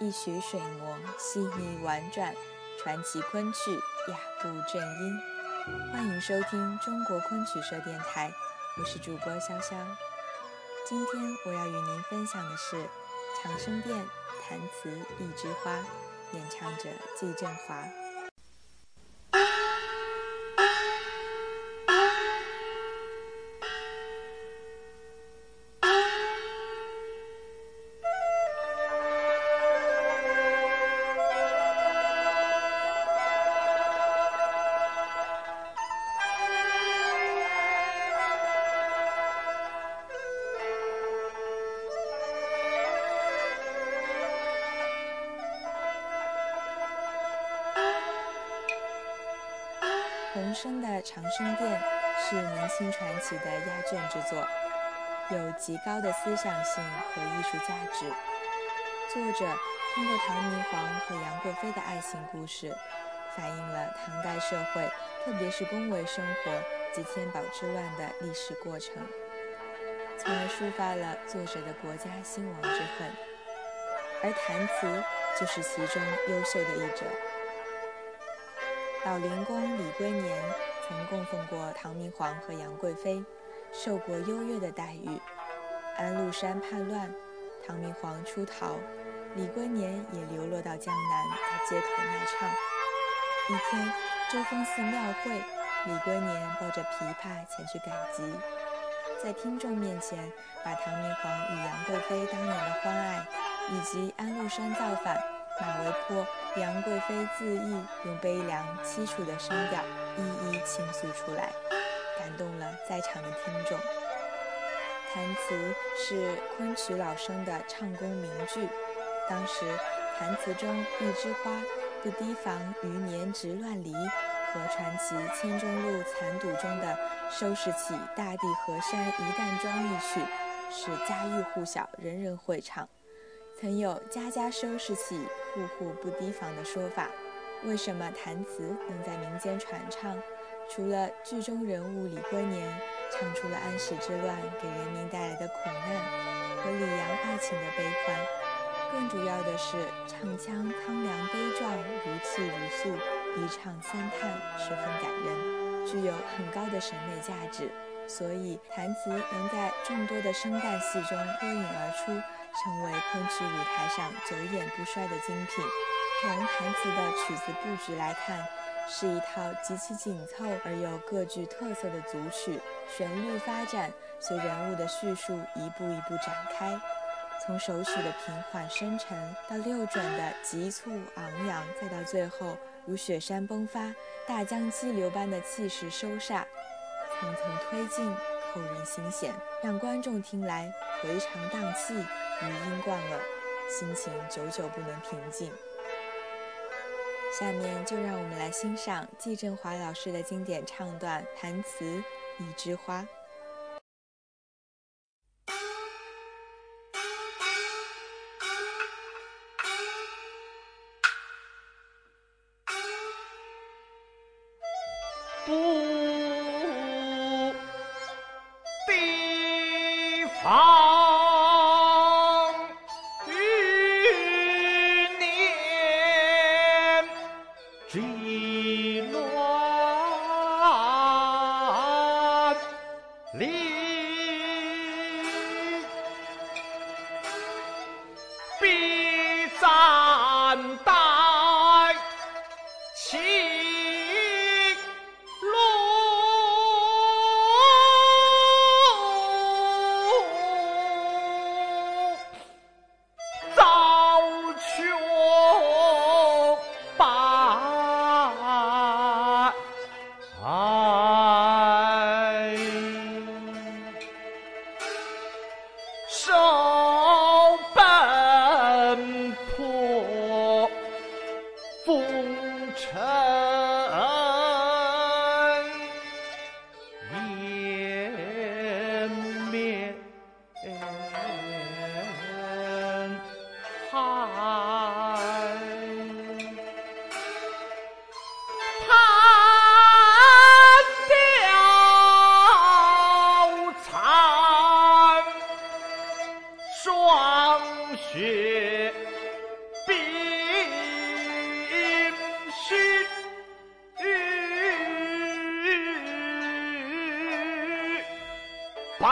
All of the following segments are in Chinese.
一曲水磨，细腻婉转，传奇昆曲，雅步正音。欢迎收听中国昆曲社电台，我是主播潇潇。今天我要与您分享的是《长生殿》弹词一枝花，演唱者季振华。生的《长生殿》是明清传奇的压卷之作，有极高的思想性和艺术价值。作者通过唐明皇和杨贵妃的爱情故事，反映了唐代社会，特别是宫闱生活及天宝之乱的历史过程，从而抒发了作者的国家兴亡之恨。而弹词就是其中优秀的一者。老灵公李龟年曾供奉过唐明皇和杨贵妃，受过优越的待遇。安禄山叛乱，唐明皇出逃，李龟年也流落到江南，在街头卖唱。一天，周峰寺庙会，李龟年抱着琵琶前去赶集，在听众面前把唐明皇与杨贵妃当年的欢爱，以及安禄山造反。马嵬坡，杨贵妃自缢，用悲凉凄楚的声调一一倾诉出来，感动了在场的听众。弹词是昆曲老生的唱功名句，当时弹词中“一枝花，不提防余年直乱离”和传奇《千钟路残赌》中的“收拾起大地河山一担桩”一曲，是家喻户晓，人人会唱。曾有“家家收拾起，户户不提防”的说法。为什么弹词能在民间传唱？除了剧中人物李龟年唱出了安史之乱给人民带来的苦难和李阳爱情的悲欢，更主要的是唱腔苍凉悲壮，如泣如诉，一唱三叹，十分感人，具有很高的审美价值。所以弹词能在众多的生旦戏中脱颖而出。成为昆曲舞台上久演不衰的精品。从弹词的曲子布局来看，是一套极其紧凑而又各具特色的组曲。旋律发展随人物的叙述一步一步展开，从首曲的平缓深沉，到六转的急促昂扬，再到最后如雪山崩发、大江激流般的气势收煞，层层推进，扣人心弦，让观众听来回肠荡气。余音贯耳，心情久久不能平静。下面就让我们来欣赏季振华老师的经典唱段《弹词一枝花》。报余年几轮白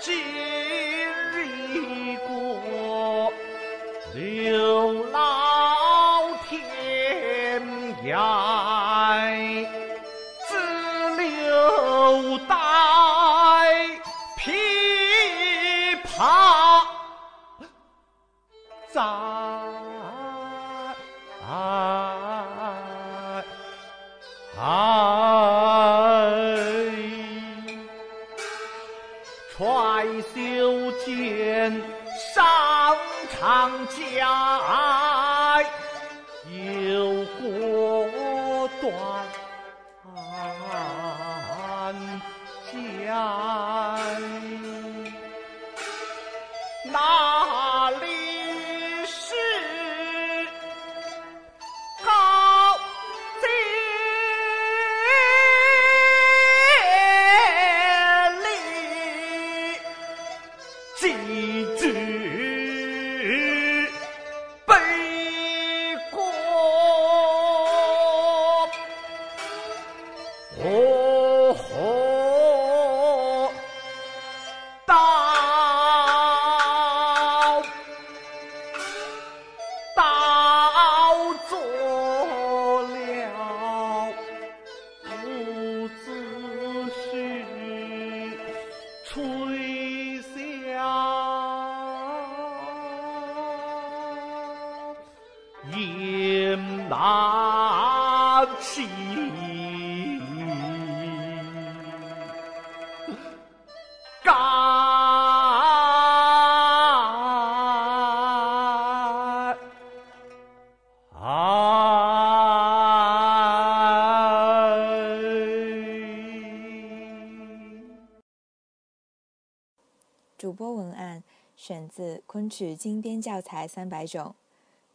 今日过流落天涯。袖间，上长雁南起，干。主播文案选自《昆曲精编教材三百种》。